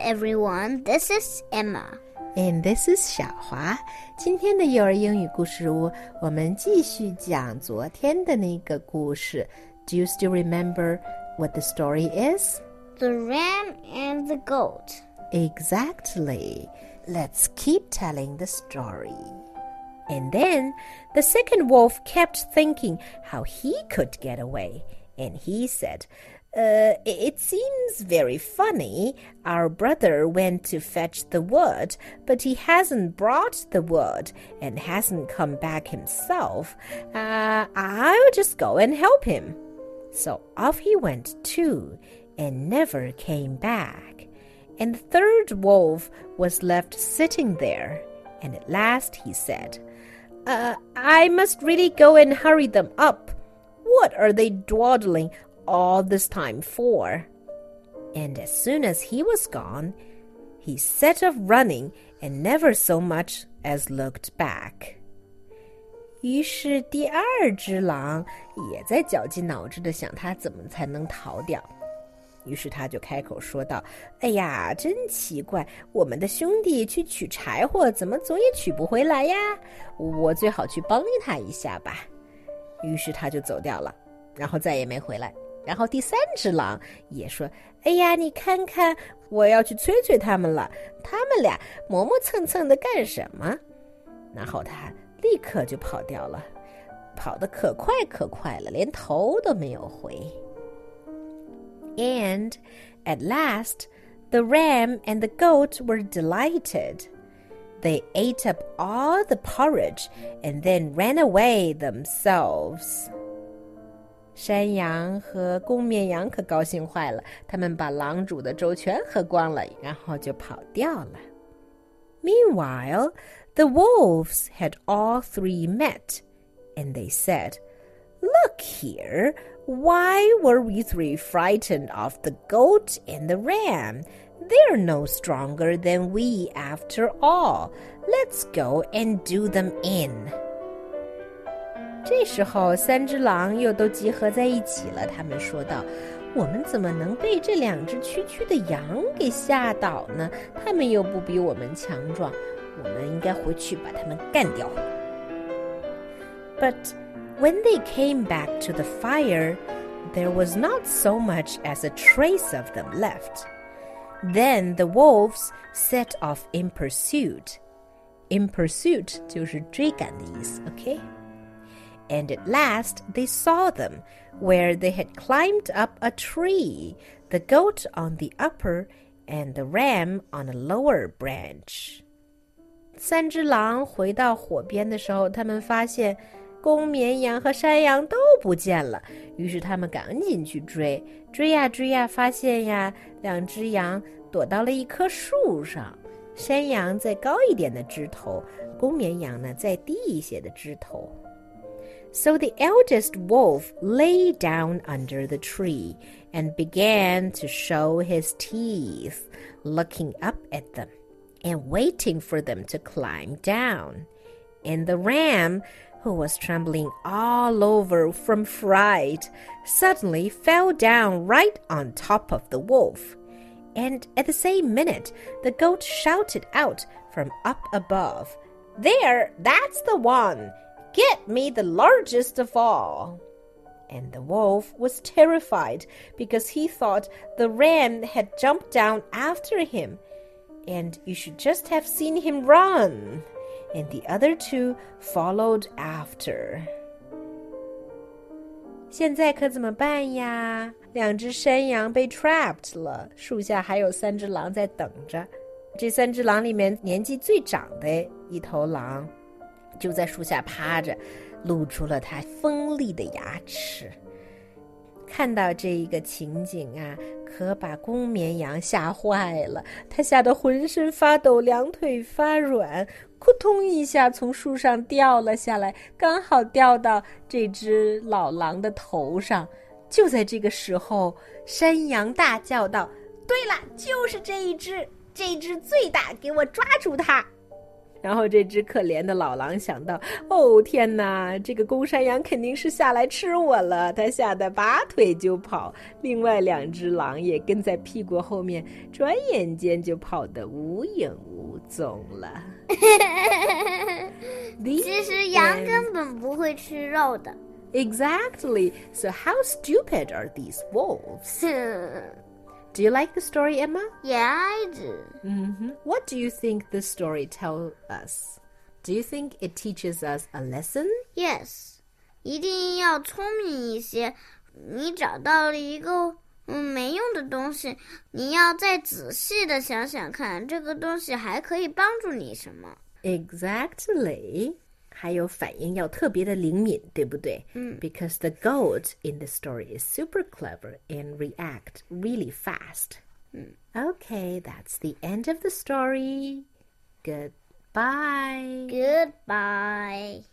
everyone. This is Emma. And this is 小华。今天的幼儿英语故事屋，我们继续讲昨天的那个故事。Do you still remember what the story is? The ram and the goat. Exactly. Let's keep telling the story. And then the second wolf kept thinking how he could get away. And he said, uh, it seems very funny. Our brother went to fetch the wood, but he hasn't brought the wood and hasn't come back himself. Uh, I'll just go and help him. So off he went too, and never came back. And the third wolf was left sitting there. And at last he said, uh, I must really go and hurry them up. What are they dawdling all this time for? And as soon as he was gone, he set off running and never so much as looked back. 于是第二只狼也在绞尽脑汁的想，他怎么才能逃掉。于是他就开口说道：“哎呀，真奇怪，我们的兄弟去取柴火，怎么总也取不回来呀？我最好去帮他一下吧。”于是他就走掉了，然后再也没回来。然后第三只狼也说：“哎呀，你看看，我要去催催他们了，他们俩磨磨蹭蹭的干什么？”然后他立刻就跑掉了，跑得可快可快了，连头都没有回。And at last, the ram and the goat were delighted. They ate up all the porridge and then ran away themselves. 山羊和公绵羊可高兴坏了，他们把狼煮的粥全喝光了，然后就跑掉了。Meanwhile, the wolves had all three met, and they said, Look here, why were we three frightened of the goat and the ram? They're no stronger than we after all. Let's go and do them in. 这时候，三只狼又都集合在一起了。他们说道：“我们怎么能被这两只区区的羊给吓倒呢？他们又不比我们强壮，我们应该回去把他们干掉。” But when they came back to the fire, there was not so much as a trace of them left. Then the wolves set off in pursuit. In pursuit 就是追赶的意思 ，OK？and at last they saw them, where they had climbed up a tree, the goat on the upper and the ram on a lower branch. 三只狼回到火边的时候，他们发现公绵羊和山羊都不见了，于是他们赶紧去追，追呀追呀，发现呀，两只羊躲到了一棵树上，山羊在高一点的枝头，公绵羊呢在低一些的枝头。 So the eldest wolf lay down under the tree and began to show his teeth, looking up at them and waiting for them to climb down. And the ram, who was trembling all over from fright, suddenly fell down right on top of the wolf. And at the same minute, the goat shouted out from up above, There, that's the one! Get me the largest of all. And the wolf was terrified because he thought the ram had jumped down after him, and you should just have seen him run. And the other two followed after. 现在可怎么办呀？两只山羊被 trapped 了，树下还有三只狼在等着。这三只狼里面年纪最长的一头狼 就在树下趴着，露出了它锋利的牙齿。看到这一个情景啊，可把公绵羊吓坏了，它吓得浑身发抖，两腿发软，扑通一下从树上掉了下来，刚好掉到这只老狼的头上。就在这个时候，山羊大叫道：“对了，就是这一只，这只最大，给我抓住它！”然后这只可怜的老狼想到：“哦天哪，这个公山羊肯定是下来吃我了。”它吓得拔腿就跑。另外两只狼也跟在屁股后面，转眼间就跑得无影无踪了。其实羊根本不会吃肉的。Exactly. So how stupid are these wolves? Do you like the story, Emma? Yeah, I do. Mm-hmm. What do you think the story tells us? Do you think it teaches us a lesson? Yes. 一定要聪明一些。你找到了一个嗯没用的东西，你要再仔细的想想看，这个东西还可以帮助你什么？Exactly. 还有反应要特别的灵敏，对不对？嗯。Because the goat in the story is super clever and react really fast. 嗯。Okay, that's the end of the story. Goodbye. Goodbye.